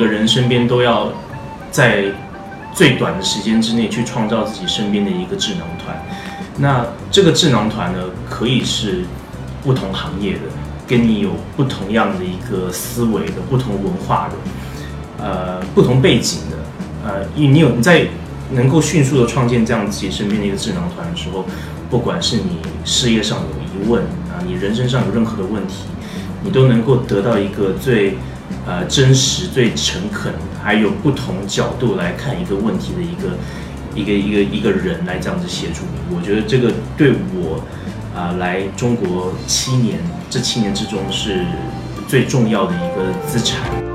个人身边都要在最短的时间之内去创造自己身边的一个智囊团。那这个智囊团呢，可以是不同行业的，跟你有不同样的一个思维的、不同文化的、呃不同背景的，呃，你你有你在能够迅速的创建这样自己身边的一个智囊团的时候，不管是你事业上有疑问啊，你人生上有任何的问题，你都能够得到一个最呃真实、最诚恳，还有不同角度来看一个问题的一个一个一个一个人来这样子协助你。我觉得这个对我啊、来中国七年这七年之中是最重要的一个资产。